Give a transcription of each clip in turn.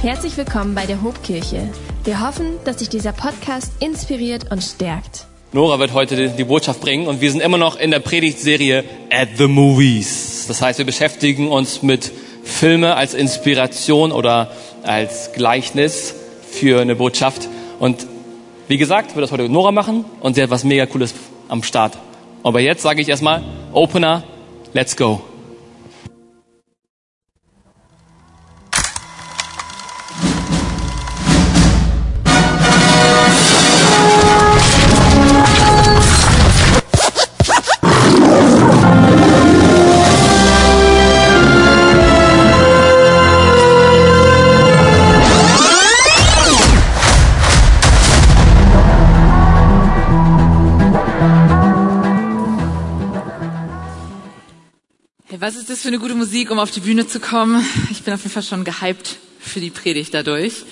Herzlich willkommen bei der Hobkirche. Wir hoffen, dass dich dieser Podcast inspiriert und stärkt. Nora wird heute die Botschaft bringen und wir sind immer noch in der Predigtserie At the Movies. Das heißt, wir beschäftigen uns mit Filme als Inspiration oder als Gleichnis für eine Botschaft. Und wie gesagt, wird das heute Nora machen und sie hat was mega cooles am Start. Aber jetzt sage ich erstmal, Opener, let's go. Was ist das für eine gute Musik, um auf die Bühne zu kommen? Ich bin auf jeden Fall schon gehypt für die Predigt dadurch.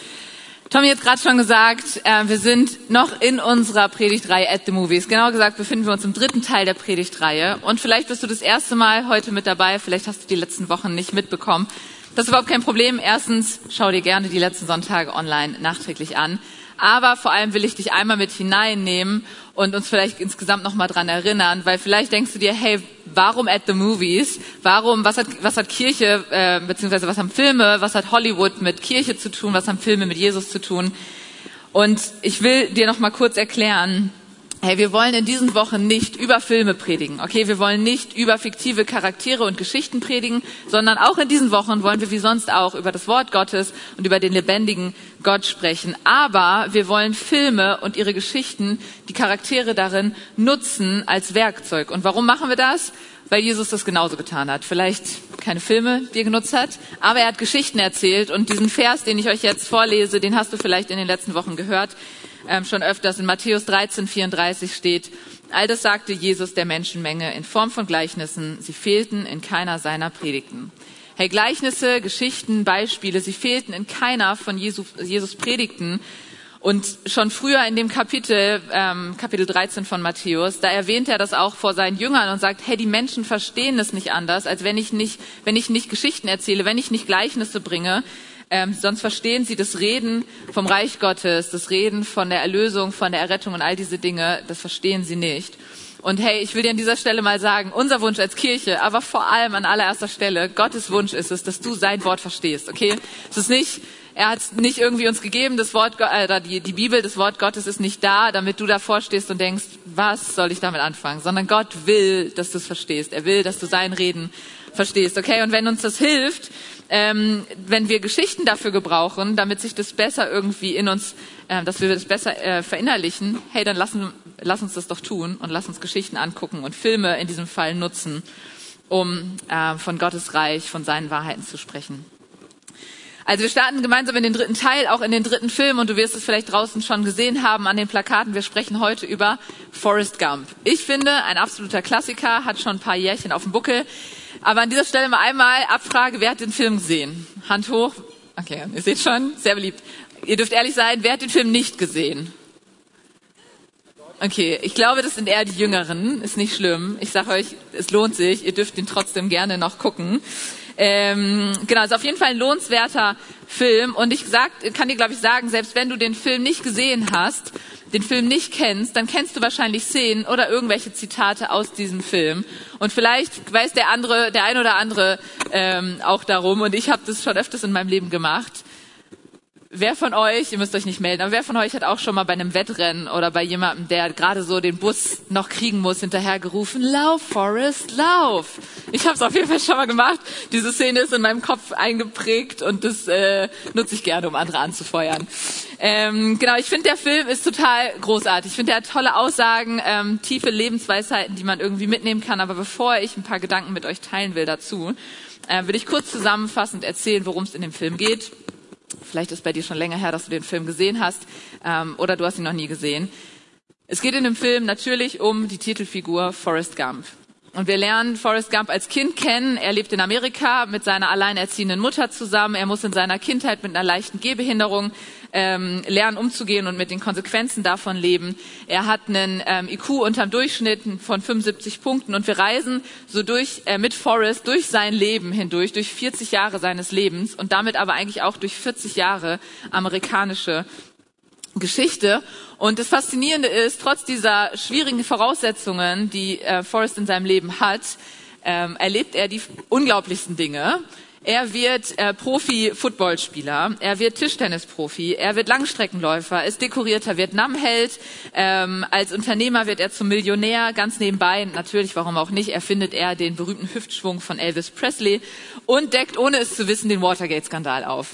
Tommy hat gerade schon gesagt, äh, wir sind noch in unserer Predigtreihe at the Movies. Genauer gesagt befinden wir uns im dritten Teil der Predigtreihe. Und vielleicht bist du das erste Mal heute mit dabei, vielleicht hast du die letzten Wochen nicht mitbekommen. Das ist überhaupt kein Problem. Erstens, schau dir gerne die letzten Sonntage online nachträglich an. Aber vor allem will ich dich einmal mit hineinnehmen und uns vielleicht insgesamt nochmal dran erinnern, weil vielleicht denkst du dir, hey, warum at the movies? Warum, was hat, was hat Kirche, äh, beziehungsweise was haben Filme, was hat Hollywood mit Kirche zu tun, was haben Filme mit Jesus zu tun? Und ich will dir nochmal kurz erklären, Hey, wir wollen in diesen Wochen nicht über Filme predigen, okay? Wir wollen nicht über fiktive Charaktere und Geschichten predigen, sondern auch in diesen Wochen wollen wir wie sonst auch über das Wort Gottes und über den lebendigen Gott sprechen. Aber wir wollen Filme und ihre Geschichten, die Charaktere darin nutzen als Werkzeug. Und warum machen wir das? Weil Jesus das genauso getan hat. Vielleicht keine Filme, die er genutzt hat, aber er hat Geschichten erzählt. Und diesen Vers, den ich euch jetzt vorlese, den hast du vielleicht in den letzten Wochen gehört ähm, schon öfters. In Matthäus 13, 34 steht, all das sagte Jesus der Menschenmenge in Form von Gleichnissen. Sie fehlten in keiner seiner Predigten. Hey, Gleichnisse, Geschichten, Beispiele, sie fehlten in keiner von Jesus, Jesus Predigten. Und schon früher in dem Kapitel, ähm, Kapitel 13 von Matthäus, da erwähnt er das auch vor seinen Jüngern und sagt, hey, die Menschen verstehen es nicht anders, als wenn ich nicht, wenn ich nicht Geschichten erzähle, wenn ich nicht Gleichnisse bringe, ähm, sonst verstehen sie das Reden vom Reich Gottes, das Reden von der Erlösung, von der Errettung und all diese Dinge, das verstehen sie nicht. Und hey, ich will dir an dieser Stelle mal sagen, unser Wunsch als Kirche, aber vor allem an allererster Stelle, Gottes Wunsch ist es, dass du sein Wort verstehst, okay? Es ist nicht, er hat nicht irgendwie uns gegeben, das Wort, äh, die, die Bibel, das Wort Gottes ist nicht da, damit du davor stehst und denkst, was soll ich damit anfangen? Sondern Gott will, dass du es verstehst. Er will, dass du sein Reden verstehst, okay? Und wenn uns das hilft, ähm, wenn wir Geschichten dafür gebrauchen, damit sich das besser irgendwie in uns, äh, dass wir das besser äh, verinnerlichen, hey, dann lassen, lass uns das doch tun und lass uns Geschichten angucken und Filme in diesem Fall nutzen, um äh, von Gottes Reich, von seinen Wahrheiten zu sprechen. Also wir starten gemeinsam in den dritten Teil, auch in den dritten Film und du wirst es vielleicht draußen schon gesehen haben an den Plakaten. Wir sprechen heute über Forrest Gump. Ich finde, ein absoluter Klassiker, hat schon ein paar Jährchen auf dem Buckel. Aber an dieser Stelle mal einmal Abfrage, wer hat den Film gesehen? Hand hoch. Okay, ihr seht schon, sehr beliebt. Ihr dürft ehrlich sein, wer hat den Film nicht gesehen? Okay, ich glaube, das sind eher die Jüngeren. Ist nicht schlimm. Ich sage euch, es lohnt sich. Ihr dürft ihn trotzdem gerne noch gucken. Ähm, genau, ist auf jeden Fall ein lohnenswerter Film. Und ich sag, kann dir, glaube ich, sagen, selbst wenn du den Film nicht gesehen hast, den Film nicht kennst, dann kennst du wahrscheinlich Szenen oder irgendwelche Zitate aus diesem Film. Und vielleicht weiß der andere, der ein oder andere ähm, auch darum. Und ich habe das schon öfters in meinem Leben gemacht. Wer von euch, ihr müsst euch nicht melden, aber wer von euch hat auch schon mal bei einem Wettrennen oder bei jemandem, der gerade so den Bus noch kriegen muss, hinterher gerufen, lauf, Forrest, lauf. Ich habe es auf jeden Fall schon mal gemacht. Diese Szene ist in meinem Kopf eingeprägt und das äh, nutze ich gerne, um andere anzufeuern. Ähm, genau, ich finde, der Film ist total großartig. Ich finde, er hat tolle Aussagen, ähm, tiefe Lebensweisheiten, die man irgendwie mitnehmen kann. Aber bevor ich ein paar Gedanken mit euch teilen will dazu, äh, will ich kurz zusammenfassend erzählen, worum es in dem Film geht. Vielleicht ist bei dir schon länger her, dass du den Film gesehen hast ähm, oder du hast ihn noch nie gesehen. Es geht in dem Film natürlich um die Titelfigur Forrest Gump. Und wir lernen Forrest Gump als Kind kennen. Er lebt in Amerika mit seiner alleinerziehenden Mutter zusammen. Er muss in seiner Kindheit mit einer leichten Gehbehinderung ähm, lernen, umzugehen und mit den Konsequenzen davon leben. Er hat einen ähm, IQ unterm Durchschnitt von 75 Punkten und wir reisen so durch äh, mit Forrest durch sein Leben hindurch, durch 40 Jahre seines Lebens und damit aber eigentlich auch durch 40 Jahre amerikanische Geschichte. Und das Faszinierende ist, trotz dieser schwierigen Voraussetzungen, die äh, Forrest in seinem Leben hat, ähm, erlebt er die unglaublichsten Dinge. Er wird äh, Profi-Footballspieler, er wird Tischtennisprofi, er wird Langstreckenläufer, ist dekorierter Vietnamheld, ähm, als Unternehmer wird er zum Millionär, ganz nebenbei, natürlich, warum auch nicht, erfindet er den berühmten Hüftschwung von Elvis Presley und deckt, ohne es zu wissen, den Watergate-Skandal auf.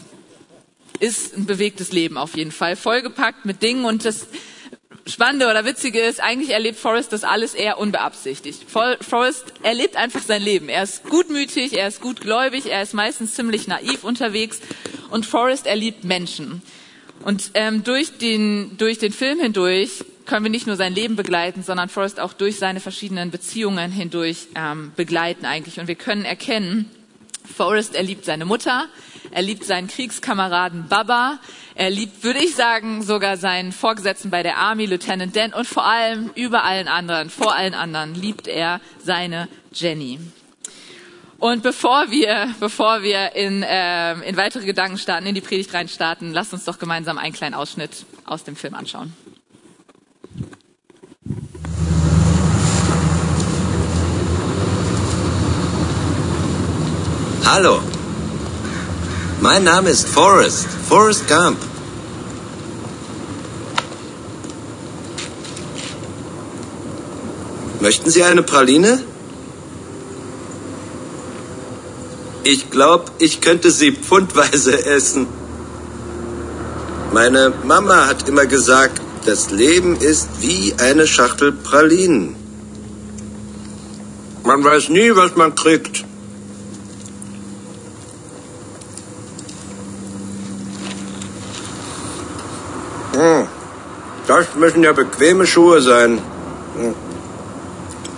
Ist ein bewegtes Leben auf jeden Fall, vollgepackt mit Dingen und das Spannende oder Witzige ist, eigentlich erlebt Forrest das alles eher unbeabsichtigt. Forrest erlebt einfach sein Leben. Er ist gutmütig, er ist gutgläubig, er ist meistens ziemlich naiv unterwegs und Forrest erliebt Menschen. Und ähm, durch, den, durch den Film hindurch können wir nicht nur sein Leben begleiten, sondern Forrest auch durch seine verschiedenen Beziehungen hindurch ähm, begleiten eigentlich. Und wir können erkennen, Forrest erliebt seine Mutter, er liebt seinen Kriegskameraden Baba. Er liebt, würde ich sagen, sogar seinen Vorgesetzten bei der Army, Lieutenant Dan. Und vor allem, über allen anderen, vor allen anderen, liebt er seine Jenny. Und bevor wir, bevor wir in, äh, in weitere Gedanken starten, in die Predigt rein starten, lasst uns doch gemeinsam einen kleinen Ausschnitt aus dem Film anschauen. Hallo, mein Name ist Forrest, Forrest Gump. Möchten Sie eine Praline? Ich glaube, ich könnte sie pfundweise essen. Meine Mama hat immer gesagt, das Leben ist wie eine Schachtel Pralinen. Man weiß nie, was man kriegt. Das müssen ja bequeme Schuhe sein.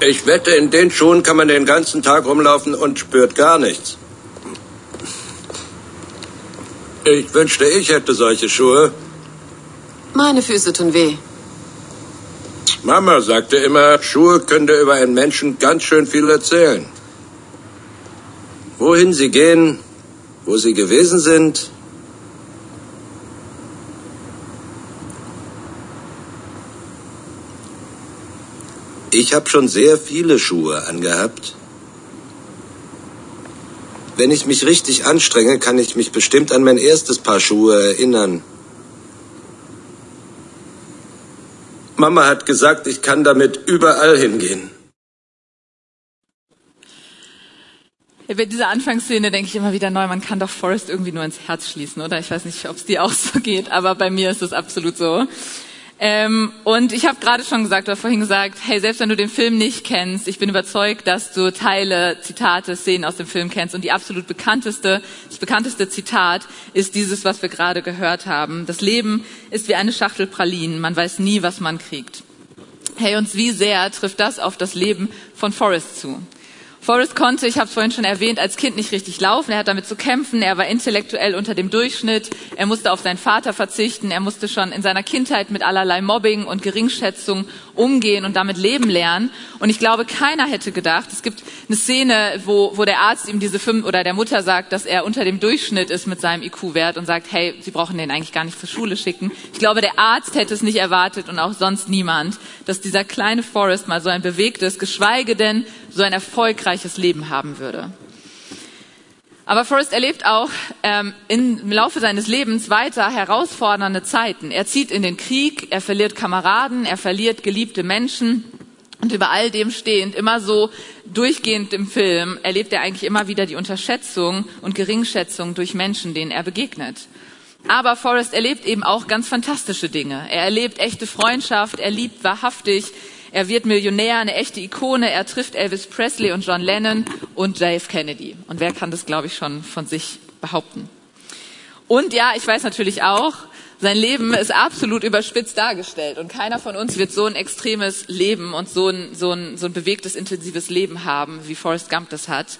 Ich wette, in den Schuhen kann man den ganzen Tag rumlaufen und spürt gar nichts. Ich wünschte, ich hätte solche Schuhe. Meine Füße tun weh. Mama sagte immer, Schuhe könnte über einen Menschen ganz schön viel erzählen. Wohin sie gehen, wo sie gewesen sind, Ich habe schon sehr viele Schuhe angehabt. Wenn ich mich richtig anstrenge, kann ich mich bestimmt an mein erstes Paar Schuhe erinnern. Mama hat gesagt, ich kann damit überall hingehen. Bei dieser Anfangsszene denke ich immer wieder neu, man kann doch Forrest irgendwie nur ins Herz schließen, oder? Ich weiß nicht, ob es dir auch so geht, aber bei mir ist es absolut so. Ähm, und ich habe gerade schon gesagt oder vorhin gesagt, hey, selbst wenn du den Film nicht kennst, ich bin überzeugt, dass du Teile, Zitate, Szenen aus dem Film kennst. Und die absolut bekannteste, das bekannteste Zitat ist dieses, was wir gerade gehört haben. Das Leben ist wie eine Schachtel Pralinen. Man weiß nie, was man kriegt. Hey, uns wie sehr trifft das auf das Leben von Forrest zu? Forrest konnte, ich habe es vorhin schon erwähnt, als Kind nicht richtig laufen. Er hat damit zu kämpfen. Er war intellektuell unter dem Durchschnitt. Er musste auf seinen Vater verzichten. Er musste schon in seiner Kindheit mit allerlei Mobbing und Geringschätzung umgehen und damit leben lernen. Und ich glaube, keiner hätte gedacht, es gibt eine Szene, wo, wo der Arzt ihm diese fünf oder der Mutter sagt, dass er unter dem Durchschnitt ist mit seinem IQ-Wert und sagt, hey, Sie brauchen den eigentlich gar nicht zur Schule schicken. Ich glaube, der Arzt hätte es nicht erwartet und auch sonst niemand, dass dieser kleine Forrest mal so ein bewegtes, geschweige denn so ein erfolgreiches Leben haben würde. Aber Forrest erlebt auch ähm, im Laufe seines Lebens weiter herausfordernde Zeiten. Er zieht in den Krieg, er verliert Kameraden, er verliert geliebte Menschen. Und über all dem stehend, immer so durchgehend im Film, erlebt er eigentlich immer wieder die Unterschätzung und Geringschätzung durch Menschen, denen er begegnet. Aber Forrest erlebt eben auch ganz fantastische Dinge. Er erlebt echte Freundschaft, er liebt wahrhaftig, er wird Millionär, eine echte Ikone. Er trifft Elvis Presley und John Lennon und JF Kennedy. Und wer kann das, glaube ich, schon von sich behaupten? Und ja, ich weiß natürlich auch, Sein Leben ist absolut überspitzt dargestellt und keiner von uns wird so ein extremes Leben und so ein, so ein, so ein bewegtes, intensives Leben haben, wie Forrest Gump das hat.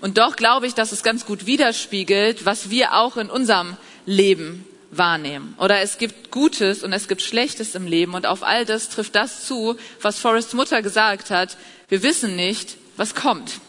Und doch glaube ich, dass es ganz gut widerspiegelt, was wir auch in unserem Leben wahrnehmen. Oder es gibt Gutes und es gibt Schlechtes im Leben und auf all das trifft das zu, was Forrests Mutter gesagt hat. Wir wissen nicht, was kommt.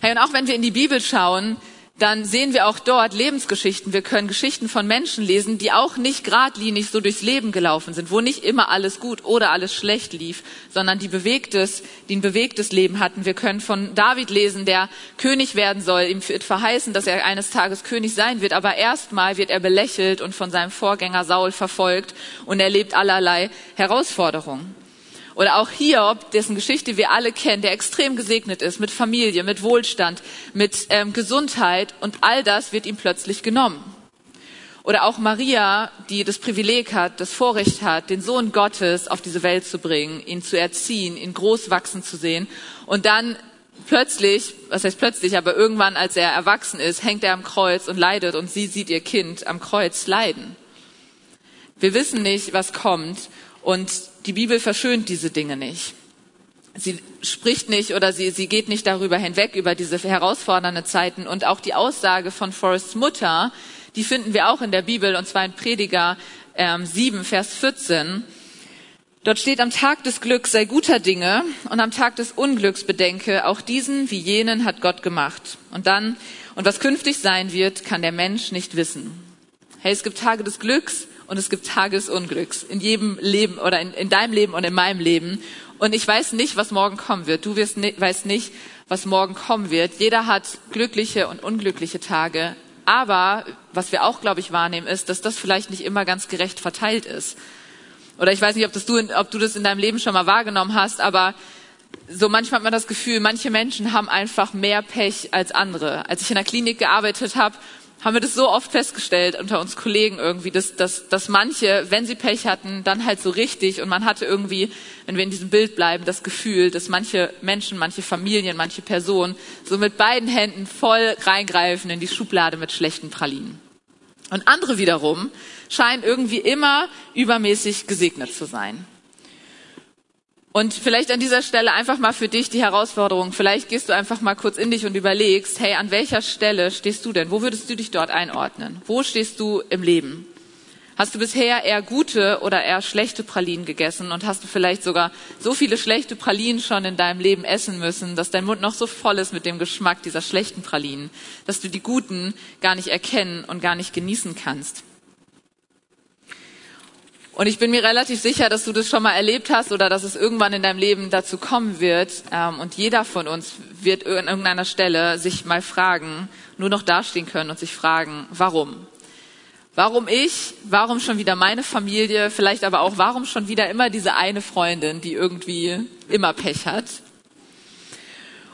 Hey, und auch wenn wir in die Bibel schauen, dann sehen wir auch dort Lebensgeschichten. Wir können Geschichten von Menschen lesen, die auch nicht geradlinig so durchs Leben gelaufen sind, wo nicht immer alles gut oder alles schlecht lief, sondern die bewegtes, die ein bewegtes Leben hatten. Wir können von David lesen, der König werden soll, ihm wird verheißen, dass er eines Tages König sein wird, aber erstmal wird er belächelt und von seinem Vorgänger Saul verfolgt und erlebt allerlei Herausforderungen. Oder auch Hiob, dessen Geschichte wir alle kennen, der extrem gesegnet ist mit Familie, mit Wohlstand, mit ähm, Gesundheit und all das wird ihm plötzlich genommen. Oder auch Maria, die das Privileg hat, das Vorrecht hat, den Sohn Gottes auf diese Welt zu bringen, ihn zu erziehen, ihn groß wachsen zu sehen. Und dann plötzlich, was heißt plötzlich, aber irgendwann, als er erwachsen ist, hängt er am Kreuz und leidet und sie sieht ihr Kind am Kreuz leiden. Wir wissen nicht, was kommt und die Bibel verschönt diese Dinge nicht. Sie spricht nicht oder sie, sie geht nicht darüber hinweg, über diese herausfordernden Zeiten. Und auch die Aussage von Forrests Mutter, die finden wir auch in der Bibel, und zwar in Prediger ähm, 7, Vers 14. Dort steht, am Tag des Glücks sei guter Dinge und am Tag des Unglücks bedenke, auch diesen wie jenen hat Gott gemacht. Und dann, und was künftig sein wird, kann der Mensch nicht wissen. Hey, es gibt Tage des Glücks und es gibt Tage des Unglücks in jedem Leben oder in, in deinem Leben und in meinem Leben. Und ich weiß nicht, was morgen kommen wird. Du wirst, weißt nicht, was morgen kommen wird. Jeder hat glückliche und unglückliche Tage. Aber was wir auch, glaube ich, wahrnehmen, ist, dass das vielleicht nicht immer ganz gerecht verteilt ist. Oder ich weiß nicht, ob, das du, ob du das in deinem Leben schon mal wahrgenommen hast, aber so manchmal hat man das Gefühl, manche Menschen haben einfach mehr Pech als andere. Als ich in der Klinik gearbeitet habe, haben wir das so oft festgestellt unter uns Kollegen irgendwie, dass, dass, dass manche, wenn sie Pech hatten, dann halt so richtig und man hatte irgendwie, wenn wir in diesem Bild bleiben, das Gefühl, dass manche Menschen, manche Familien, manche Personen so mit beiden Händen voll reingreifen in die Schublade mit schlechten Pralinen. Und andere wiederum scheinen irgendwie immer übermäßig gesegnet zu sein. Und vielleicht an dieser Stelle einfach mal für dich die Herausforderung. Vielleicht gehst du einfach mal kurz in dich und überlegst, hey, an welcher Stelle stehst du denn? Wo würdest du dich dort einordnen? Wo stehst du im Leben? Hast du bisher eher gute oder eher schlechte Pralinen gegessen und hast du vielleicht sogar so viele schlechte Pralinen schon in deinem Leben essen müssen, dass dein Mund noch so voll ist mit dem Geschmack dieser schlechten Pralinen, dass du die guten gar nicht erkennen und gar nicht genießen kannst? Und ich bin mir relativ sicher, dass du das schon mal erlebt hast oder dass es irgendwann in deinem Leben dazu kommen wird. Ähm, und jeder von uns wird an irgendeiner Stelle sich mal fragen, nur noch dastehen können und sich fragen, warum? Warum ich? Warum schon wieder meine Familie? Vielleicht aber auch, warum schon wieder immer diese eine Freundin, die irgendwie immer Pech hat?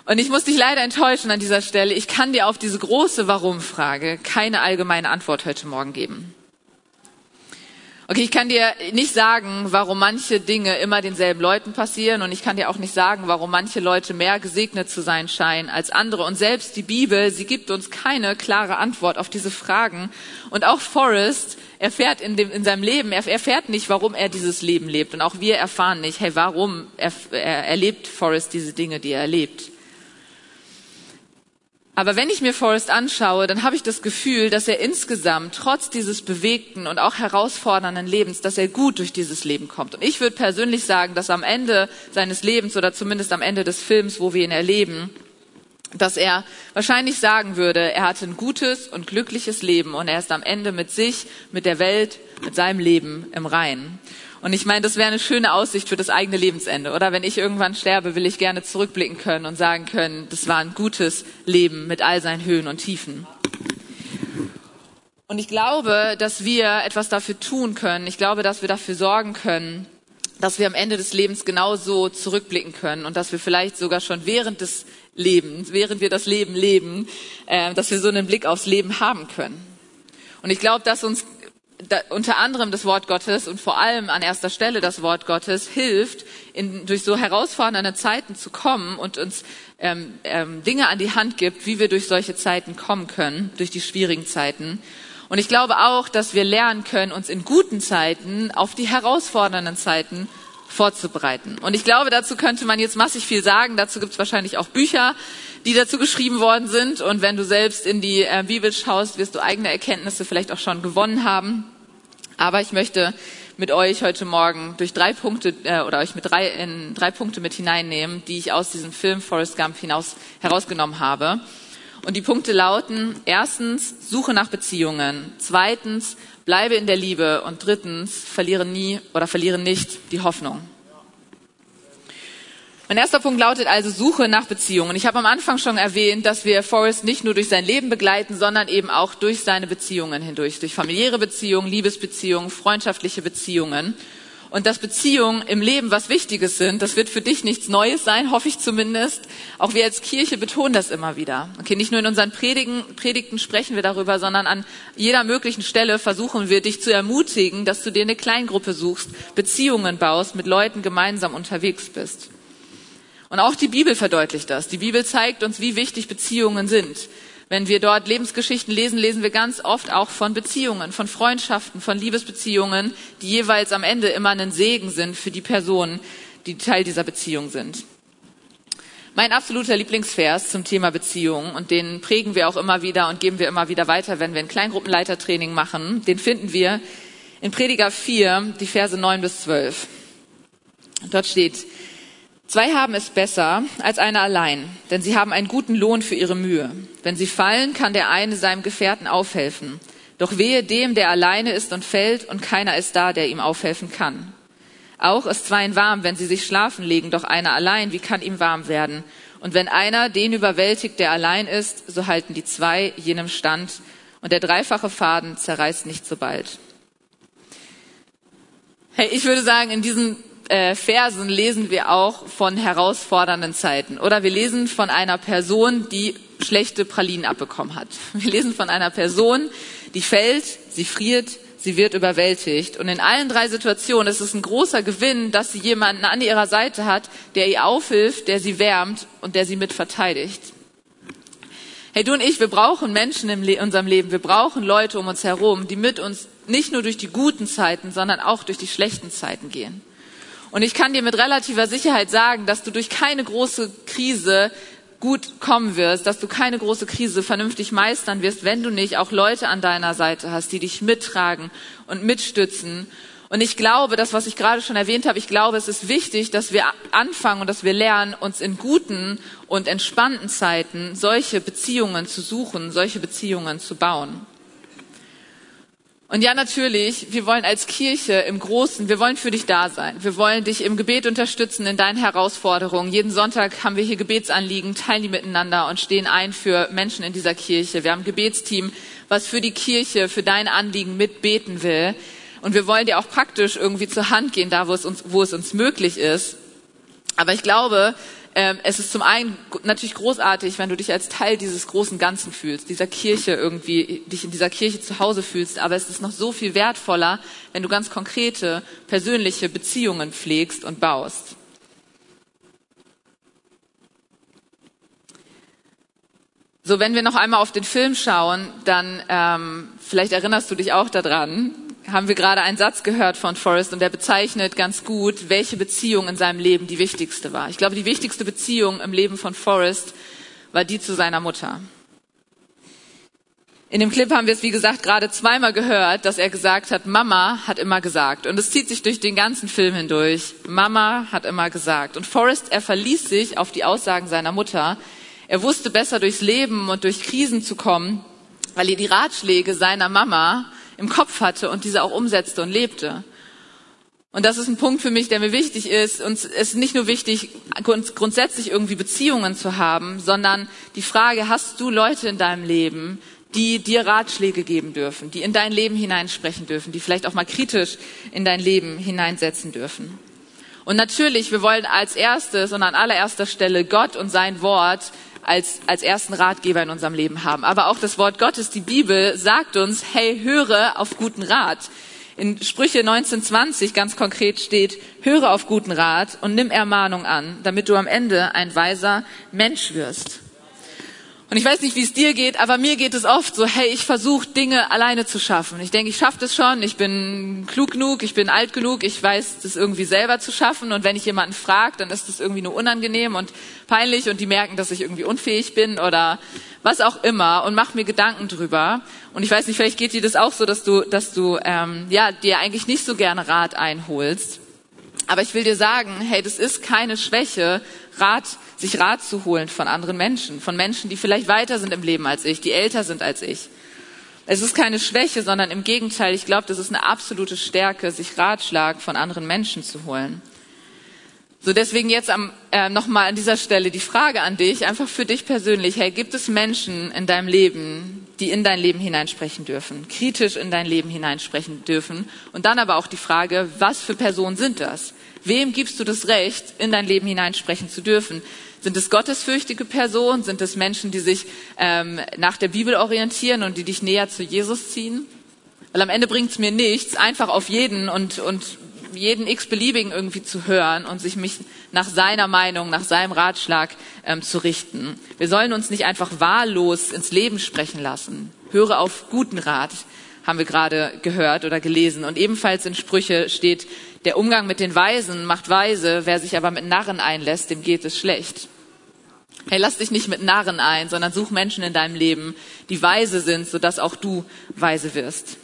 Und ich muss dich leider enttäuschen an dieser Stelle. Ich kann dir auf diese große Warum-Frage keine allgemeine Antwort heute Morgen geben. Okay, ich kann dir nicht sagen, warum manche Dinge immer denselben Leuten passieren und ich kann dir auch nicht sagen, warum manche Leute mehr gesegnet zu sein scheinen als andere. Und selbst die Bibel, sie gibt uns keine klare Antwort auf diese Fragen. Und auch Forrest erfährt in, dem, in seinem Leben, er erfährt nicht, warum er dieses Leben lebt. Und auch wir erfahren nicht, hey, warum er, er erlebt Forrest diese Dinge, die er erlebt. Aber wenn ich mir Forrest anschaue, dann habe ich das Gefühl, dass er insgesamt, trotz dieses bewegten und auch herausfordernden Lebens, dass er gut durch dieses Leben kommt. Und ich würde persönlich sagen, dass am Ende seines Lebens oder zumindest am Ende des Films, wo wir ihn erleben, dass er wahrscheinlich sagen würde, er hatte ein gutes und glückliches Leben und er ist am Ende mit sich, mit der Welt, mit seinem Leben im Reinen. Und ich meine, das wäre eine schöne Aussicht für das eigene Lebensende. Oder wenn ich irgendwann sterbe, will ich gerne zurückblicken können und sagen können, das war ein gutes Leben mit all seinen Höhen und Tiefen. Und ich glaube, dass wir etwas dafür tun können. Ich glaube, dass wir dafür sorgen können, dass wir am Ende des Lebens genauso zurückblicken können und dass wir vielleicht sogar schon während des Lebens, während wir das Leben leben, äh, dass wir so einen Blick aufs Leben haben können. Und ich glaube, dass uns da, unter anderem das Wort Gottes und vor allem an erster Stelle das Wort Gottes hilft, in, durch so herausfordernde Zeiten zu kommen und uns ähm, ähm, Dinge an die Hand gibt, wie wir durch solche Zeiten kommen können, durch die schwierigen Zeiten. Und ich glaube auch, dass wir lernen können, uns in guten Zeiten auf die herausfordernden Zeiten vorzubereiten. Und ich glaube, dazu könnte man jetzt massig viel sagen. Dazu gibt es wahrscheinlich auch Bücher, die dazu geschrieben worden sind. Und wenn du selbst in die äh, Bibel schaust, wirst du eigene Erkenntnisse vielleicht auch schon gewonnen haben. Aber ich möchte mit euch heute Morgen durch drei Punkte äh, oder euch mit drei in drei Punkte mit hineinnehmen, die ich aus diesem Film Forrest Gump hinaus herausgenommen habe. Und die Punkte lauten, erstens, suche nach Beziehungen. Zweitens, bleibe in der Liebe. Und drittens, verliere nie oder verliere nicht die Hoffnung. Mein erster Punkt lautet also Suche nach Beziehungen. Ich habe am Anfang schon erwähnt, dass wir Forrest nicht nur durch sein Leben begleiten, sondern eben auch durch seine Beziehungen hindurch, durch familiäre Beziehungen, Liebesbeziehungen, freundschaftliche Beziehungen und dass Beziehungen im Leben was Wichtiges sind, das wird für dich nichts Neues sein, hoffe ich zumindest. Auch wir als Kirche betonen das immer wieder. Okay, nicht nur in unseren Predigen, Predigten sprechen wir darüber, sondern an jeder möglichen Stelle versuchen wir dich zu ermutigen, dass du dir eine Kleingruppe suchst, Beziehungen baust, mit Leuten gemeinsam unterwegs bist. Und auch die Bibel verdeutlicht das. Die Bibel zeigt uns, wie wichtig Beziehungen sind. Wenn wir dort Lebensgeschichten lesen, lesen wir ganz oft auch von Beziehungen, von Freundschaften, von Liebesbeziehungen, die jeweils am Ende immer einen Segen sind für die Personen, die Teil dieser Beziehung sind. Mein absoluter Lieblingsvers zum Thema Beziehungen, und den prägen wir auch immer wieder und geben wir immer wieder weiter, wenn wir ein Kleingruppenleitertraining machen, den finden wir in Prediger 4, die Verse 9 bis 12. Dort steht, Zwei haben es besser als einer allein, denn sie haben einen guten Lohn für ihre Mühe. Wenn sie fallen, kann der eine seinem Gefährten aufhelfen. Doch wehe dem, der alleine ist und fällt, und keiner ist da, der ihm aufhelfen kann. Auch ist zweien warm, wenn sie sich schlafen legen, doch einer allein, wie kann ihm warm werden? Und wenn einer den überwältigt, der allein ist, so halten die zwei jenem Stand, und der dreifache Faden zerreißt nicht so bald. Hey, ich würde sagen, in diesen äh, Versen lesen wir auch von herausfordernden Zeiten. Oder wir lesen von einer Person, die schlechte Pralinen abbekommen hat. Wir lesen von einer Person, die fällt, sie friert, sie wird überwältigt. Und in allen drei Situationen ist es ein großer Gewinn, dass sie jemanden an ihrer Seite hat, der ihr aufhilft, der sie wärmt und der sie mit verteidigt. Hey, du und ich, wir brauchen Menschen in unserem Leben, wir brauchen Leute um uns herum, die mit uns nicht nur durch die guten Zeiten, sondern auch durch die schlechten Zeiten gehen. Und ich kann dir mit relativer Sicherheit sagen, dass du durch keine große Krise gut kommen wirst, dass du keine große Krise vernünftig meistern wirst, wenn du nicht auch Leute an deiner Seite hast, die dich mittragen und mitstützen. Und ich glaube, das, was ich gerade schon erwähnt habe, ich glaube, es ist wichtig, dass wir anfangen und dass wir lernen, uns in guten und entspannten Zeiten solche Beziehungen zu suchen, solche Beziehungen zu bauen. Und ja, natürlich, wir wollen als Kirche im Großen, wir wollen für dich da sein. Wir wollen dich im Gebet unterstützen in deinen Herausforderungen. Jeden Sonntag haben wir hier Gebetsanliegen, teilen die miteinander und stehen ein für Menschen in dieser Kirche. Wir haben ein Gebetsteam, was für die Kirche, für dein Anliegen mitbeten will. Und wir wollen dir auch praktisch irgendwie zur Hand gehen, da wo es uns, wo es uns möglich ist. Aber ich glaube, es ist zum einen natürlich großartig, wenn du dich als Teil dieses großen Ganzen fühlst, dieser Kirche irgendwie, dich in dieser Kirche zu Hause fühlst. Aber es ist noch so viel wertvoller, wenn du ganz konkrete, persönliche Beziehungen pflegst und baust. So, wenn wir noch einmal auf den Film schauen, dann ähm, vielleicht erinnerst du dich auch daran, haben wir gerade einen Satz gehört von Forrest und der bezeichnet ganz gut, welche Beziehung in seinem Leben die wichtigste war. Ich glaube, die wichtigste Beziehung im Leben von Forrest war die zu seiner Mutter. In dem Clip haben wir es, wie gesagt, gerade zweimal gehört, dass er gesagt hat, Mama hat immer gesagt. Und es zieht sich durch den ganzen Film hindurch. Mama hat immer gesagt. Und Forrest, er verließ sich auf die Aussagen seiner Mutter. Er wusste besser durchs Leben und durch Krisen zu kommen, weil er die Ratschläge seiner Mama im Kopf hatte und diese auch umsetzte und lebte. Und das ist ein Punkt für mich, der mir wichtig ist. Und es ist nicht nur wichtig, grundsätzlich irgendwie Beziehungen zu haben, sondern die Frage, hast du Leute in deinem Leben, die dir Ratschläge geben dürfen, die in dein Leben hineinsprechen dürfen, die vielleicht auch mal kritisch in dein Leben hineinsetzen dürfen. Und natürlich, wir wollen als erstes und an allererster Stelle Gott und sein Wort als, als ersten Ratgeber in unserem Leben haben. Aber auch das Wort Gottes, die Bibel, sagt uns, hey, höre auf guten Rat. In Sprüche 1920 ganz konkret steht, höre auf guten Rat und nimm Ermahnung an, damit du am Ende ein weiser Mensch wirst. Und ich weiß nicht, wie es dir geht, aber mir geht es oft so, hey, ich versuche Dinge alleine zu schaffen. Ich denke, ich schaffe das schon, ich bin klug genug, ich bin alt genug, ich weiß, das irgendwie selber zu schaffen. Und wenn ich jemanden frage, dann ist das irgendwie nur unangenehm und peinlich und die merken, dass ich irgendwie unfähig bin oder was auch immer und mach mir Gedanken drüber. Und ich weiß nicht, vielleicht geht dir das auch so, dass du, dass du ähm, ja dir eigentlich nicht so gerne Rat einholst. Aber ich will dir sagen, hey, das ist keine Schwäche, Rat, sich Rat zu holen von anderen Menschen, von Menschen, die vielleicht weiter sind im Leben als ich, die älter sind als ich. Es ist keine Schwäche, sondern im Gegenteil, ich glaube, das ist eine absolute Stärke, sich Ratschlag von anderen Menschen zu holen. So deswegen jetzt am, äh, nochmal an dieser Stelle die Frage an dich, einfach für dich persönlich, hey, gibt es Menschen in deinem Leben, die in dein Leben hineinsprechen dürfen, kritisch in dein Leben hineinsprechen dürfen? Und dann aber auch die Frage, was für Personen sind das? Wem gibst du das Recht, in dein Leben hineinsprechen zu dürfen? Sind es gottesfürchtige Personen? Sind es Menschen, die sich ähm, nach der Bibel orientieren und die dich näher zu Jesus ziehen? Weil am Ende bringt es mir nichts, einfach auf jeden und, und jeden x-beliebigen irgendwie zu hören und sich mich nach seiner Meinung, nach seinem Ratschlag ähm, zu richten. Wir sollen uns nicht einfach wahllos ins Leben sprechen lassen. Höre auf guten Rat, haben wir gerade gehört oder gelesen. Und ebenfalls in Sprüche steht, der Umgang mit den Weisen macht weise, wer sich aber mit Narren einlässt, dem geht es schlecht. Hey, lass dich nicht mit Narren ein, sondern such Menschen in deinem Leben, die weise sind, sodass auch du weise wirst.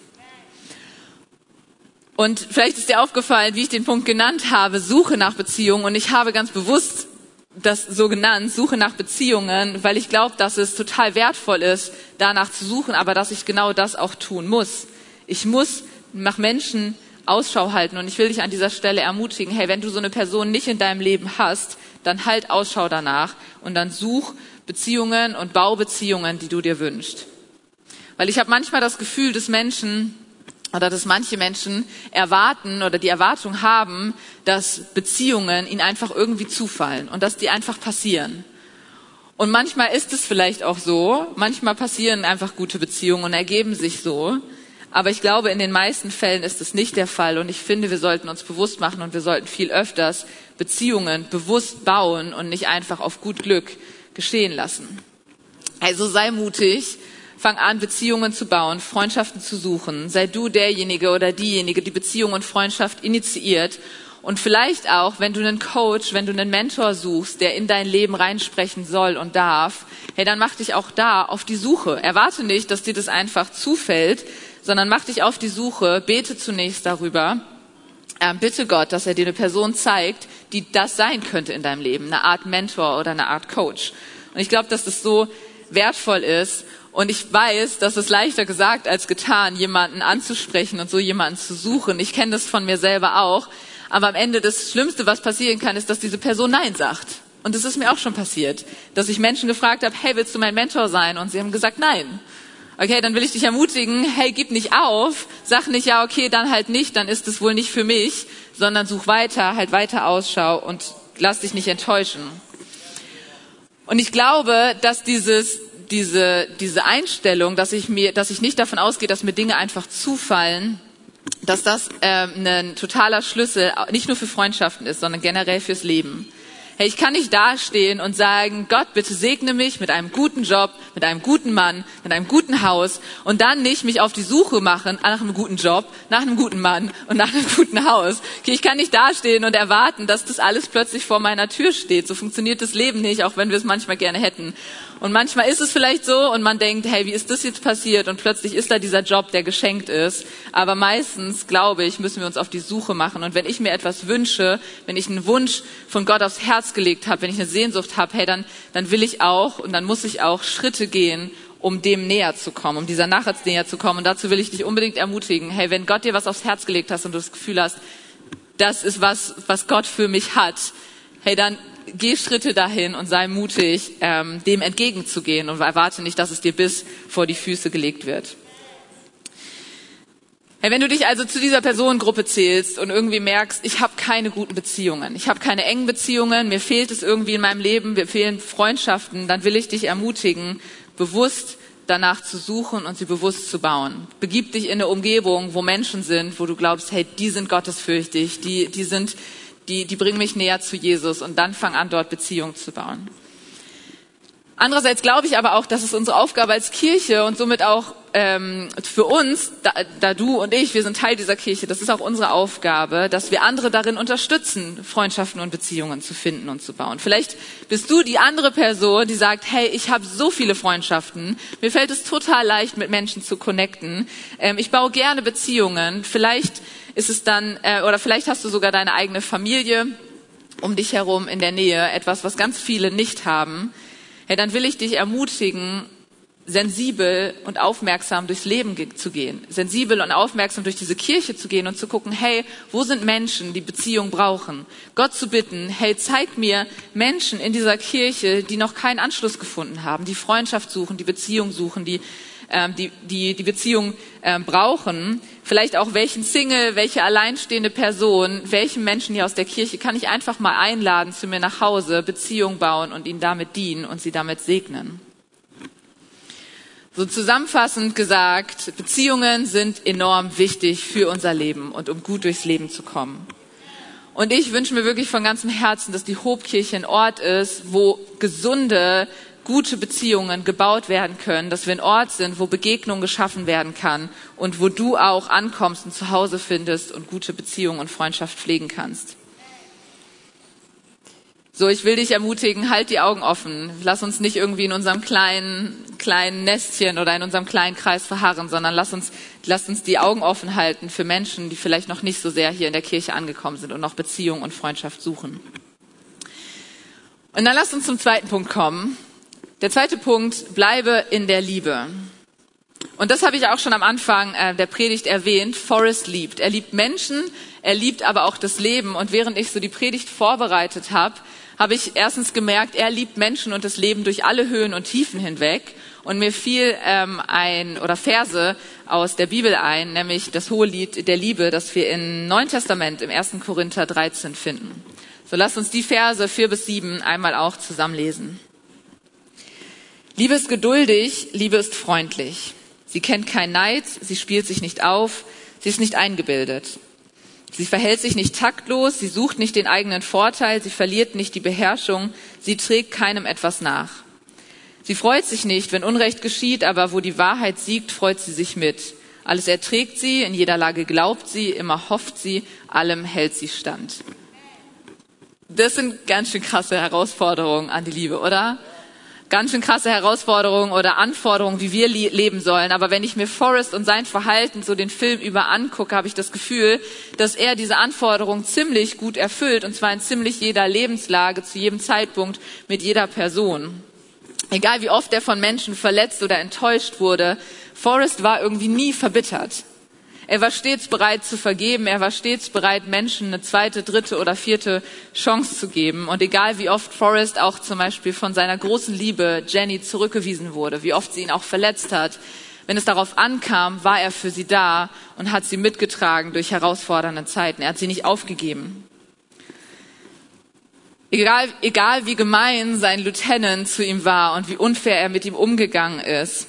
Und vielleicht ist dir aufgefallen, wie ich den Punkt genannt habe, Suche nach Beziehungen. Und ich habe ganz bewusst das so genannt, Suche nach Beziehungen, weil ich glaube, dass es total wertvoll ist, danach zu suchen, aber dass ich genau das auch tun muss. Ich muss nach Menschen Ausschau halten. Und ich will dich an dieser Stelle ermutigen, hey, wenn du so eine Person nicht in deinem Leben hast, dann halt Ausschau danach und dann such Beziehungen und bau Beziehungen, die du dir wünschst. Weil ich habe manchmal das Gefühl, dass Menschen oder dass manche Menschen erwarten oder die Erwartung haben, dass Beziehungen ihnen einfach irgendwie zufallen und dass die einfach passieren. Und manchmal ist es vielleicht auch so, manchmal passieren einfach gute Beziehungen und ergeben sich so. Aber ich glaube, in den meisten Fällen ist es nicht der Fall. Und ich finde, wir sollten uns bewusst machen und wir sollten viel öfters Beziehungen bewusst bauen und nicht einfach auf gut Glück geschehen lassen. Also sei mutig Fang an, Beziehungen zu bauen, Freundschaften zu suchen. Sei du derjenige oder diejenige, die Beziehung und Freundschaft initiiert. Und vielleicht auch, wenn du einen Coach, wenn du einen Mentor suchst, der in dein Leben reinsprechen soll und darf, hey, dann mach dich auch da auf die Suche. Erwarte nicht, dass dir das einfach zufällt, sondern mach dich auf die Suche, bete zunächst darüber. Ähm, bitte Gott, dass er dir eine Person zeigt, die das sein könnte in deinem Leben, eine Art Mentor oder eine Art Coach. Und ich glaube, dass das so wertvoll ist und ich weiß, dass es leichter gesagt als getan, jemanden anzusprechen und so jemanden zu suchen. Ich kenne das von mir selber auch. Aber am Ende das Schlimmste, was passieren kann, ist, dass diese Person Nein sagt. Und es ist mir auch schon passiert, dass ich Menschen gefragt habe, hey, willst du mein Mentor sein? Und sie haben gesagt, nein. Okay, dann will ich dich ermutigen, hey, gib nicht auf, sag nicht, ja, okay, dann halt nicht, dann ist es wohl nicht für mich, sondern such weiter, halt weiter Ausschau und lass dich nicht enttäuschen. Und ich glaube, dass dieses diese, diese Einstellung, dass ich mir, dass ich nicht davon ausgehe, dass mir Dinge einfach zufallen, dass das äh, ein totaler Schlüssel nicht nur für Freundschaften ist, sondern generell fürs Leben. Hey, ich kann nicht dastehen und sagen, Gott, bitte segne mich mit einem guten Job, mit einem guten Mann, mit einem guten Haus und dann nicht mich auf die Suche machen nach einem guten Job, nach einem guten Mann und nach einem guten Haus. Okay, ich kann nicht dastehen und erwarten, dass das alles plötzlich vor meiner Tür steht. So funktioniert das Leben nicht, auch wenn wir es manchmal gerne hätten. Und manchmal ist es vielleicht so und man denkt, hey, wie ist das jetzt passiert? Und plötzlich ist da dieser Job, der geschenkt ist. Aber meistens, glaube ich, müssen wir uns auf die Suche machen. Und wenn ich mir etwas wünsche, wenn ich einen Wunsch von Gott aufs Herz gelegt habe, wenn ich eine Sehnsucht habe, hey, dann, dann will ich auch und dann muss ich auch Schritte gehen, um dem näher zu kommen, um dieser Nachricht näher zu kommen. Und dazu will ich dich unbedingt ermutigen, hey, wenn Gott dir was aufs Herz gelegt hast und du das Gefühl hast, das ist was, was Gott für mich hat, hey, dann geh Schritte dahin und sei mutig, ähm, dem entgegenzugehen und erwarte nicht, dass es dir bis vor die Füße gelegt wird. Wenn du dich also zu dieser Personengruppe zählst und irgendwie merkst, ich habe keine guten Beziehungen, ich habe keine engen Beziehungen, mir fehlt es irgendwie in meinem Leben, mir fehlen Freundschaften, dann will ich dich ermutigen, bewusst danach zu suchen und sie bewusst zu bauen. Begib dich in eine Umgebung, wo Menschen sind, wo du glaubst, hey, die sind gottesfürchtig, die, die sind die, die bringen mich näher zu Jesus und dann fang an, dort Beziehungen zu bauen. Andererseits glaube ich aber auch, dass es unsere Aufgabe als Kirche und somit auch ähm, für uns, da, da du und ich, wir sind Teil dieser Kirche, das ist auch unsere Aufgabe, dass wir andere darin unterstützen, Freundschaften und Beziehungen zu finden und zu bauen. Vielleicht bist du die andere Person, die sagt, hey, ich habe so viele Freundschaften, mir fällt es total leicht, mit Menschen zu connecten, ähm, ich baue gerne Beziehungen, vielleicht ist es dann, äh, oder vielleicht hast du sogar deine eigene Familie um dich herum in der Nähe, etwas, was ganz viele nicht haben. Hey, dann will ich dich ermutigen, sensibel und aufmerksam durchs Leben zu gehen, sensibel und aufmerksam durch diese Kirche zu gehen und zu gucken, hey, wo sind Menschen, die Beziehung brauchen? Gott zu bitten, hey, zeig mir Menschen in dieser Kirche, die noch keinen Anschluss gefunden haben, die Freundschaft suchen, die Beziehung suchen, die ähm, die, die die Beziehung ähm, brauchen. Vielleicht auch welchen Single, welche alleinstehende Person, welchen Menschen hier aus der Kirche kann ich einfach mal einladen zu mir nach Hause, Beziehung bauen und ihnen damit dienen und sie damit segnen. So zusammenfassend gesagt, Beziehungen sind enorm wichtig für unser Leben und um gut durchs Leben zu kommen. Und ich wünsche mir wirklich von ganzem Herzen, dass die Hobkirche ein Ort ist, wo gesunde, gute Beziehungen gebaut werden können, dass wir ein Ort sind, wo Begegnung geschaffen werden kann und wo du auch ankommst und zu Hause findest und gute Beziehungen und Freundschaft pflegen kannst. So, ich will dich ermutigen, halt die Augen offen. Lass uns nicht irgendwie in unserem kleinen, kleinen Nestchen oder in unserem kleinen Kreis verharren, sondern lass uns, lass uns die Augen offen halten für Menschen, die vielleicht noch nicht so sehr hier in der Kirche angekommen sind und noch Beziehung und Freundschaft suchen. Und dann lass uns zum zweiten Punkt kommen. Der zweite Punkt, bleibe in der Liebe. Und das habe ich auch schon am Anfang äh, der Predigt erwähnt. Forrest liebt. Er liebt Menschen, er liebt aber auch das Leben. Und während ich so die Predigt vorbereitet habe, habe ich erstens gemerkt, er liebt Menschen und das Leben durch alle Höhen und Tiefen hinweg. Und mir fiel ähm, ein oder Verse aus der Bibel ein, nämlich das hohe Lied der Liebe, das wir im Neuen Testament im 1. Korinther 13 finden. So lasst uns die Verse 4 bis 7 einmal auch zusammenlesen. Liebe ist geduldig, Liebe ist freundlich. Sie kennt kein Neid, sie spielt sich nicht auf, sie ist nicht eingebildet. Sie verhält sich nicht taktlos, sie sucht nicht den eigenen Vorteil, sie verliert nicht die Beherrschung, sie trägt keinem etwas nach. Sie freut sich nicht, wenn Unrecht geschieht, aber wo die Wahrheit siegt, freut sie sich mit. Alles erträgt sie, in jeder Lage glaubt sie, immer hofft sie, allem hält sie stand. Das sind ganz schön krasse Herausforderungen an die Liebe, oder? Ganz schön krasse Herausforderungen oder Anforderungen, wie wir leben sollen. Aber wenn ich mir Forrest und sein Verhalten so den Film über angucke, habe ich das Gefühl, dass er diese Anforderungen ziemlich gut erfüllt und zwar in ziemlich jeder Lebenslage, zu jedem Zeitpunkt, mit jeder Person. Egal wie oft er von Menschen verletzt oder enttäuscht wurde, Forrest war irgendwie nie verbittert. Er war stets bereit zu vergeben, er war stets bereit, Menschen eine zweite, dritte oder vierte Chance zu geben. Und egal wie oft Forrest auch zum Beispiel von seiner großen Liebe Jenny zurückgewiesen wurde, wie oft sie ihn auch verletzt hat, wenn es darauf ankam, war er für sie da und hat sie mitgetragen durch herausfordernde Zeiten. Er hat sie nicht aufgegeben. Egal, egal wie gemein sein Lieutenant zu ihm war und wie unfair er mit ihm umgegangen ist,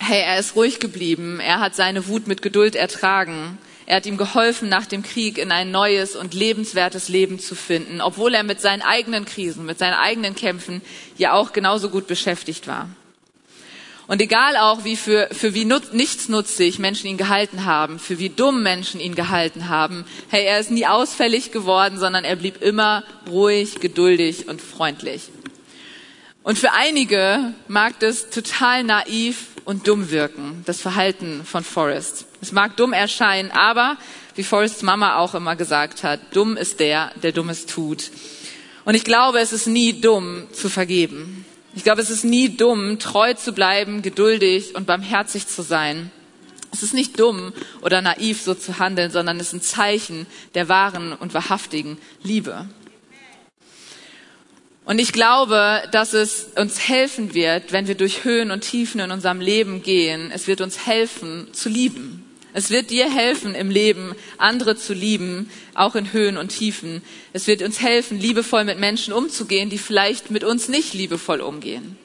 hey, er ist ruhig geblieben, er hat seine Wut mit Geduld ertragen. Er hat ihm geholfen, nach dem Krieg in ein neues und lebenswertes Leben zu finden, obwohl er mit seinen eigenen Krisen, mit seinen eigenen Kämpfen ja auch genauso gut beschäftigt war. Und egal auch, wie für, für wie nutz, nichtsnutzig Menschen ihn gehalten haben, für wie dumm Menschen ihn gehalten haben, hey, er ist nie ausfällig geworden, sondern er blieb immer ruhig, geduldig und freundlich. Und für einige mag das total naiv und dumm wirken, das Verhalten von Forrest. Es mag dumm erscheinen, aber wie Forrests Mama auch immer gesagt hat, dumm ist der, der Dummes tut. Und ich glaube, es ist nie dumm zu vergeben. Ich glaube, es ist nie dumm, treu zu bleiben, geduldig und barmherzig zu sein. Es ist nicht dumm oder naiv, so zu handeln, sondern es ist ein Zeichen der wahren und wahrhaftigen Liebe. Und ich glaube, dass es uns helfen wird, wenn wir durch Höhen und Tiefen in unserem Leben gehen. Es wird uns helfen zu lieben. Es wird dir helfen im Leben, andere zu lieben, auch in Höhen und Tiefen. Es wird uns helfen, liebevoll mit Menschen umzugehen, die vielleicht mit uns nicht liebevoll umgehen.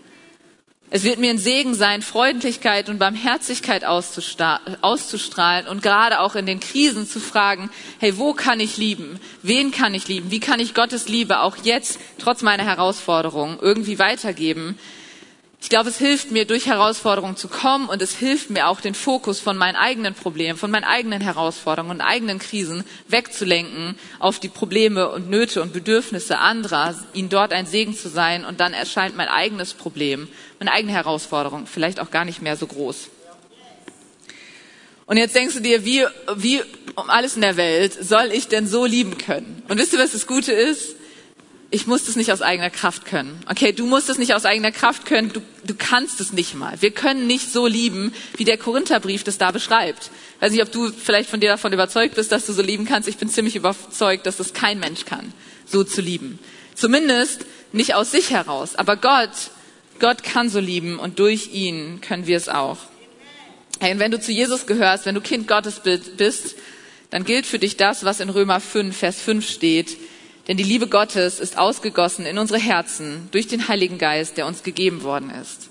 Es wird mir ein Segen sein, Freundlichkeit und Barmherzigkeit auszustrahlen und gerade auch in den Krisen zu fragen, hey, wo kann ich lieben? Wen kann ich lieben? Wie kann ich Gottes Liebe auch jetzt, trotz meiner Herausforderungen, irgendwie weitergeben? Ich glaube, es hilft mir, durch Herausforderungen zu kommen und es hilft mir auch, den Fokus von meinen eigenen Problemen, von meinen eigenen Herausforderungen und eigenen Krisen wegzulenken auf die Probleme und Nöte und Bedürfnisse anderer, ihnen dort ein Segen zu sein und dann erscheint mein eigenes Problem, meine eigene Herausforderung vielleicht auch gar nicht mehr so groß. Und jetzt denkst du dir, wie, wie um alles in der Welt soll ich denn so lieben können? Und wisst ihr, was das Gute ist? Ich muss das nicht aus eigener Kraft können. Okay, du musst es nicht aus eigener Kraft können, du, du kannst es nicht mal. Wir können nicht so lieben, wie der Korintherbrief das da beschreibt. Ich weiß nicht, ob du vielleicht von dir davon überzeugt bist, dass du so lieben kannst. Ich bin ziemlich überzeugt, dass das kein Mensch kann, so zu lieben. Zumindest nicht aus sich heraus. Aber Gott, Gott kann so lieben und durch ihn können wir es auch. Hey, und wenn du zu Jesus gehörst, wenn du Kind Gottes bist, dann gilt für dich das, was in Römer 5, Vers 5 steht. Denn die Liebe Gottes ist ausgegossen in unsere Herzen durch den Heiligen Geist, der uns gegeben worden ist.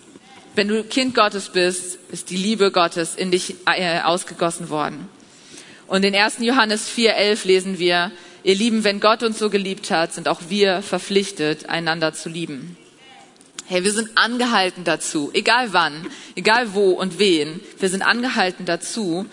Wenn du Kind Gottes bist, ist die Liebe Gottes in dich äh, ausgegossen worden. Und in 1. Johannes 4.11 lesen wir, ihr Lieben, wenn Gott uns so geliebt hat, sind auch wir verpflichtet, einander zu lieben. Hey, wir sind angehalten dazu, egal wann, egal wo und wen, wir sind angehalten dazu,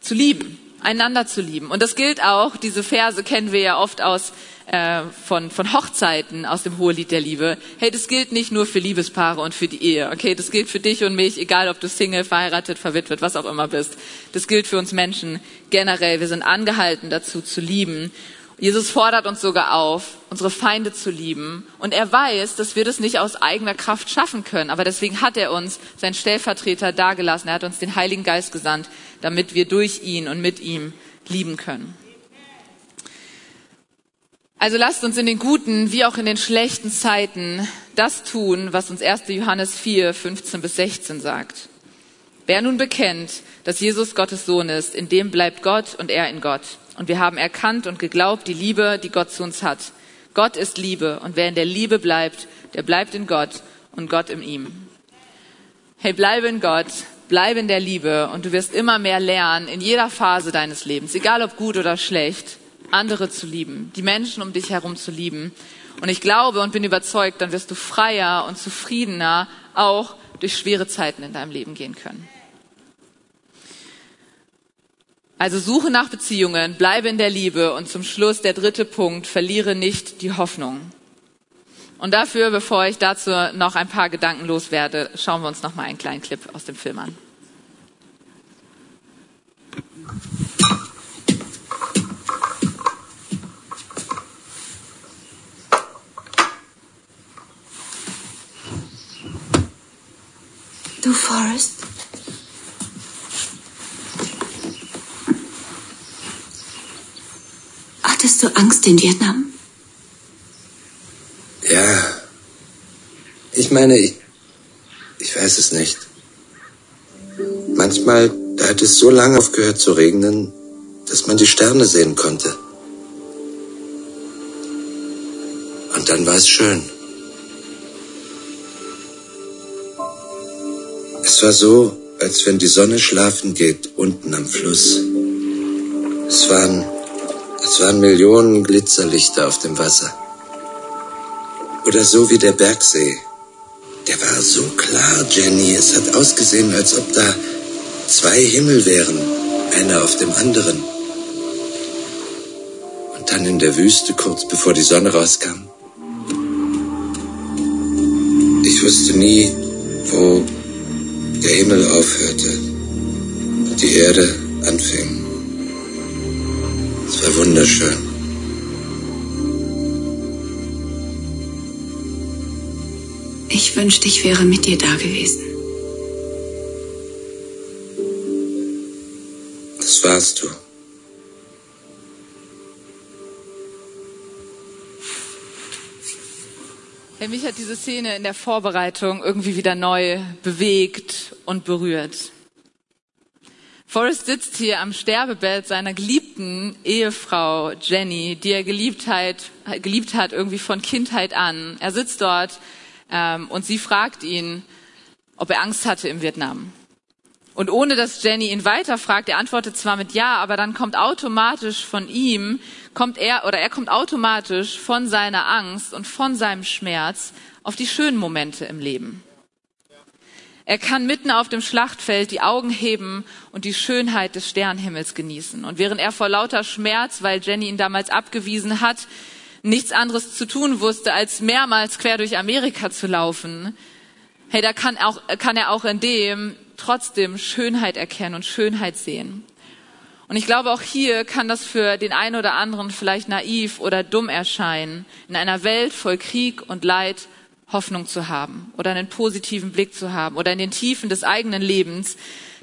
zu lieben, einander zu lieben. Und das gilt auch, diese Verse kennen wir ja oft aus äh, von, von Hochzeiten aus dem Hohelied der Liebe. Hey, das gilt nicht nur für Liebespaare und für die Ehe. Okay, das gilt für dich und mich, egal ob du Single, verheiratet, verwitwet, was auch immer bist. Das gilt für uns Menschen generell. Wir sind angehalten dazu zu lieben. Jesus fordert uns sogar auf, unsere Feinde zu lieben. Und er weiß, dass wir das nicht aus eigener Kraft schaffen können. Aber deswegen hat er uns, seinen Stellvertreter, dagelassen. Er hat uns den Heiligen Geist gesandt, damit wir durch ihn und mit ihm lieben können. Also lasst uns in den guten wie auch in den schlechten Zeiten das tun, was uns 1. Johannes 4, 15 bis 16 sagt. Wer nun bekennt, dass Jesus Gottes Sohn ist, in dem bleibt Gott und er in Gott. Und wir haben erkannt und geglaubt die Liebe, die Gott zu uns hat. Gott ist Liebe und wer in der Liebe bleibt, der bleibt in Gott und Gott in ihm. Hey, bleibe in Gott, bleibe in der Liebe und du wirst immer mehr lernen in jeder Phase deines Lebens, egal ob gut oder schlecht, andere zu lieben, die Menschen um dich herum zu lieben. Und ich glaube und bin überzeugt, dann wirst du freier und zufriedener auch durch schwere Zeiten in deinem Leben gehen können. Also suche nach Beziehungen, bleibe in der Liebe und zum Schluss der dritte Punkt, verliere nicht die Hoffnung. Und dafür, bevor ich dazu noch ein paar Gedanken loswerde, schauen wir uns noch mal einen kleinen Clip aus dem Film an. Du, Forrest? Du Angst in Vietnam? Ja. Ich meine, ich, ich weiß es nicht. Manchmal, da hat es so lange aufgehört zu regnen, dass man die Sterne sehen konnte. Und dann war es schön. Es war so, als wenn die Sonne schlafen geht unten am Fluss. Es waren, es waren Millionen Glitzerlichter auf dem Wasser. Oder so wie der Bergsee. Der war so klar, Jenny. Es hat ausgesehen, als ob da zwei Himmel wären, einer auf dem anderen. Und dann in der Wüste, kurz bevor die Sonne rauskam. Ich wusste nie, wo der Himmel aufhörte und die Erde anfing. Wunderschön. Ich wünschte, ich wäre mit dir da gewesen. Das warst du. Ja, mich hat diese Szene in der Vorbereitung irgendwie wieder neu bewegt und berührt. Forrest sitzt hier am Sterbebett seiner geliebten Ehefrau Jenny, die er geliebt hat, geliebt hat irgendwie von Kindheit an. Er sitzt dort ähm, und sie fragt ihn, ob er Angst hatte im Vietnam. Und ohne dass Jenny ihn weiterfragt, er antwortet zwar mit Ja, aber dann kommt automatisch von ihm, kommt er, oder er kommt automatisch von seiner Angst und von seinem Schmerz auf die schönen Momente im Leben. Er kann mitten auf dem Schlachtfeld die Augen heben und die Schönheit des Sternhimmels genießen. Und während er vor lauter Schmerz, weil Jenny ihn damals abgewiesen hat, nichts anderes zu tun wusste, als mehrmals quer durch Amerika zu laufen, hey, da kann, auch, kann er auch in dem trotzdem Schönheit erkennen und Schönheit sehen. Und ich glaube, auch hier kann das für den einen oder anderen vielleicht naiv oder dumm erscheinen, in einer Welt voll Krieg und Leid Hoffnung zu haben oder einen positiven Blick zu haben oder in den Tiefen des eigenen Lebens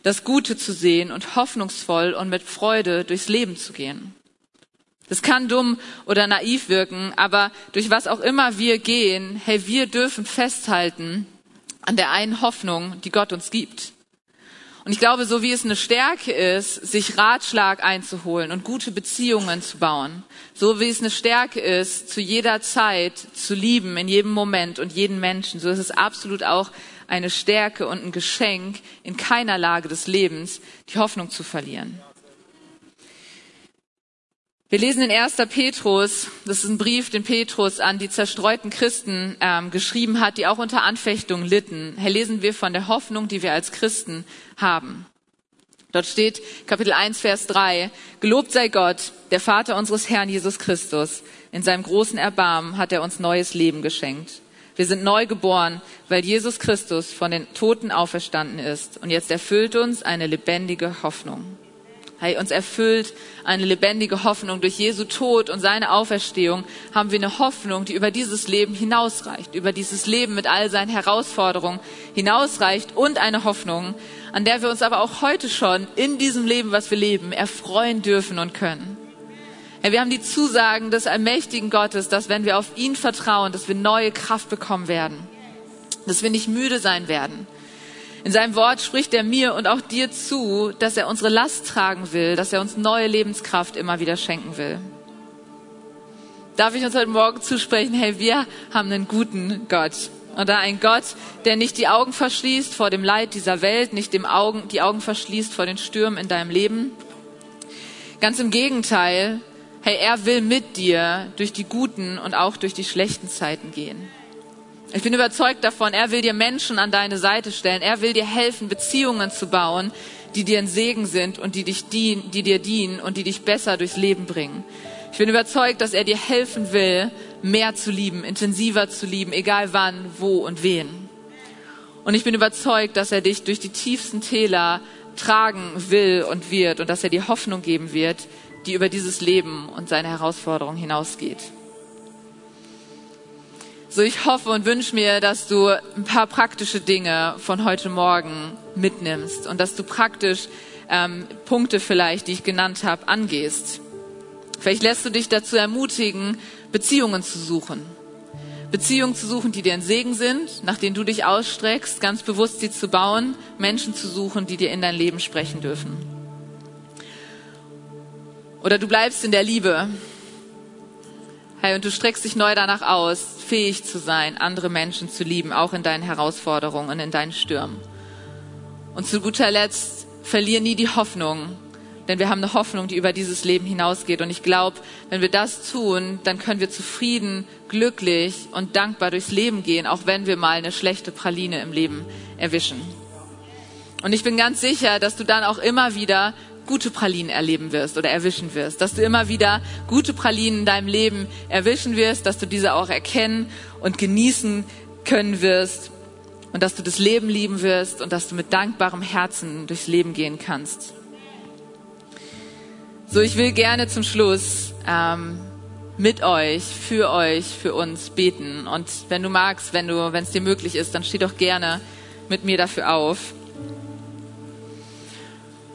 das Gute zu sehen und hoffnungsvoll und mit Freude durchs Leben zu gehen. Das kann dumm oder naiv wirken, aber durch was auch immer wir gehen, hey, wir dürfen festhalten an der einen Hoffnung, die Gott uns gibt. Und ich glaube, so wie es eine Stärke ist, sich Ratschlag einzuholen und gute Beziehungen zu bauen, so wie es eine Stärke ist, zu jeder Zeit zu lieben, in jedem Moment und jeden Menschen, so ist es absolut auch eine Stärke und ein Geschenk, in keiner Lage des Lebens die Hoffnung zu verlieren. Wir lesen in 1. Petrus, das ist ein Brief, den Petrus an die zerstreuten Christen ähm, geschrieben hat, die auch unter Anfechtung litten. Hier lesen wir von der Hoffnung, die wir als Christen haben. Dort steht Kapitel 1, Vers 3, Gelobt sei Gott, der Vater unseres Herrn Jesus Christus. In seinem großen Erbarmen hat er uns neues Leben geschenkt. Wir sind neu geboren, weil Jesus Christus von den Toten auferstanden ist. Und jetzt erfüllt uns eine lebendige Hoffnung. Hey, uns erfüllt eine lebendige Hoffnung. Durch Jesu Tod und seine Auferstehung haben wir eine Hoffnung, die über dieses Leben hinausreicht, über dieses Leben mit all seinen Herausforderungen hinausreicht und eine Hoffnung, an der wir uns aber auch heute schon in diesem Leben, was wir leben, erfreuen dürfen und können. Hey, wir haben die Zusagen des allmächtigen Gottes, dass wenn wir auf ihn vertrauen, dass wir neue Kraft bekommen werden, dass wir nicht müde sein werden, in seinem Wort spricht er mir und auch dir zu, dass er unsere Last tragen will, dass er uns neue Lebenskraft immer wieder schenken will. Darf ich uns heute Morgen zusprechen, hey, wir haben einen guten Gott. Oder ein Gott, der nicht die Augen verschließt vor dem Leid dieser Welt, nicht dem Augen, die Augen verschließt vor den Stürmen in deinem Leben. Ganz im Gegenteil, hey, er will mit dir durch die guten und auch durch die schlechten Zeiten gehen. Ich bin überzeugt davon, er will dir Menschen an deine Seite stellen. Er will dir helfen, Beziehungen zu bauen, die dir ein Segen sind und die, dich dienen, die dir dienen und die dich besser durchs Leben bringen. Ich bin überzeugt, dass er dir helfen will, mehr zu lieben, intensiver zu lieben, egal wann, wo und wen. Und ich bin überzeugt, dass er dich durch die tiefsten Täler tragen will und wird und dass er dir Hoffnung geben wird, die über dieses Leben und seine Herausforderungen hinausgeht. So, ich hoffe und wünsche mir, dass du ein paar praktische Dinge von heute Morgen mitnimmst und dass du praktisch ähm, Punkte vielleicht, die ich genannt habe, angehst. Vielleicht lässt du dich dazu ermutigen, Beziehungen zu suchen. Beziehungen zu suchen, die dir ein Segen sind, nach denen du dich ausstreckst, ganz bewusst sie zu bauen, Menschen zu suchen, die dir in dein Leben sprechen dürfen. Oder du bleibst in der Liebe Hey, und du streckst dich neu danach aus, fähig zu sein, andere Menschen zu lieben, auch in deinen Herausforderungen und in deinen Stürmen. Und zu guter Letzt, verlier nie die Hoffnung, denn wir haben eine Hoffnung, die über dieses Leben hinausgeht. Und ich glaube, wenn wir das tun, dann können wir zufrieden, glücklich und dankbar durchs Leben gehen, auch wenn wir mal eine schlechte Praline im Leben erwischen. Und ich bin ganz sicher, dass du dann auch immer wieder gute Pralinen erleben wirst oder erwischen wirst, dass du immer wieder gute Pralinen in deinem Leben erwischen wirst, dass du diese auch erkennen und genießen können wirst und dass du das Leben lieben wirst und dass du mit dankbarem Herzen durchs Leben gehen kannst. So, ich will gerne zum Schluss ähm, mit euch, für euch, für uns beten. Und wenn du magst, wenn du, wenn es dir möglich ist, dann steh doch gerne mit mir dafür auf.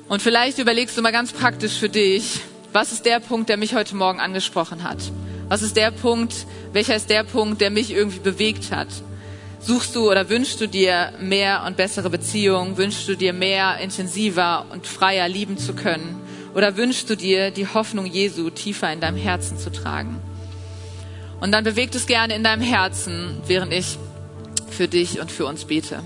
Und vielleicht überlegst du mal ganz praktisch für dich, was ist der Punkt, der mich heute Morgen angesprochen hat? Was ist der Punkt, welcher ist der Punkt, der mich irgendwie bewegt hat? Suchst du oder wünschst du dir mehr und bessere Beziehungen? Wünschst du dir mehr, intensiver und freier lieben zu können? Oder wünschst du dir die Hoffnung Jesu tiefer in deinem Herzen zu tragen? Und dann bewegt es gerne in deinem Herzen, während ich für dich und für uns bete.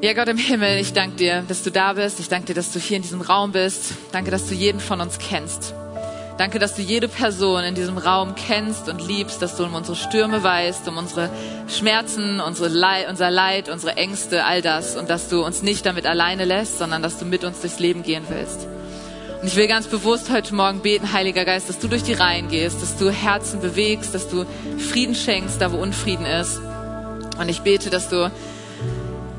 Ja, Gott im Himmel, ich danke dir, dass du da bist. Ich danke dir, dass du hier in diesem Raum bist. Danke, dass du jeden von uns kennst. Danke, dass du jede Person in diesem Raum kennst und liebst, dass du um unsere Stürme weißt, um unsere Schmerzen, unsere Leid, unser Leid, unsere Ängste, all das und dass du uns nicht damit alleine lässt, sondern dass du mit uns durchs Leben gehen willst. Und ich will ganz bewusst heute Morgen beten, Heiliger Geist, dass du durch die Reihen gehst, dass du Herzen bewegst, dass du Frieden schenkst, da wo Unfrieden ist. Und ich bete, dass du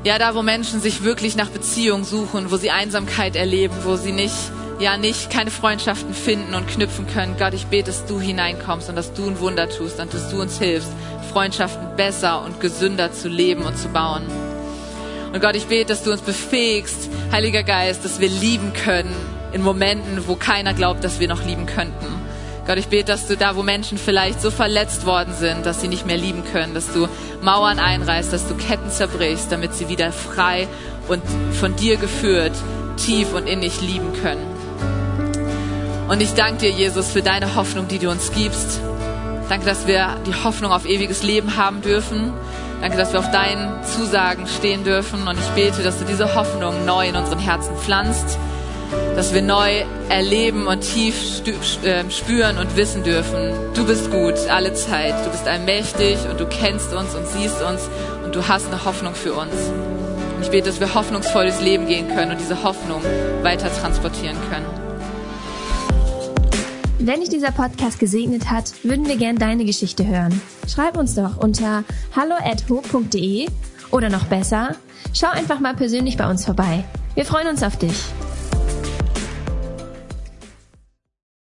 ja, da wo Menschen sich wirklich nach Beziehung suchen, wo sie Einsamkeit erleben, wo sie nicht ja nicht keine Freundschaften finden und knüpfen können. Gott, ich bete, dass du hineinkommst und dass du ein Wunder tust und dass du uns hilfst, Freundschaften besser und gesünder zu leben und zu bauen. Und Gott, ich bete, dass du uns befähigst, Heiliger Geist, dass wir lieben können in Momenten, wo keiner glaubt, dass wir noch lieben könnten. Gott, ich bete, dass du da, wo Menschen vielleicht so verletzt worden sind, dass sie nicht mehr lieben können, dass du Mauern einreißt, dass du Ketten zerbrichst, damit sie wieder frei und von dir geführt, tief und innig lieben können. Und ich danke dir, Jesus, für deine Hoffnung, die du uns gibst. Danke, dass wir die Hoffnung auf ewiges Leben haben dürfen. Danke, dass wir auf deinen Zusagen stehen dürfen. Und ich bete, dass du diese Hoffnung neu in unseren Herzen pflanzt, dass wir neu erleben und tief ähm, spüren und wissen dürfen. Du bist gut alle Zeit. Du bist allmächtig und du kennst uns und siehst uns und du hast eine Hoffnung für uns. Und ich bete, dass wir hoffnungsvolles Leben gehen können und diese Hoffnung weiter transportieren können. Wenn dich dieser Podcast gesegnet hat, würden wir gern deine Geschichte hören. Schreib uns doch unter hallo@ho.de oder noch besser, schau einfach mal persönlich bei uns vorbei. Wir freuen uns auf dich.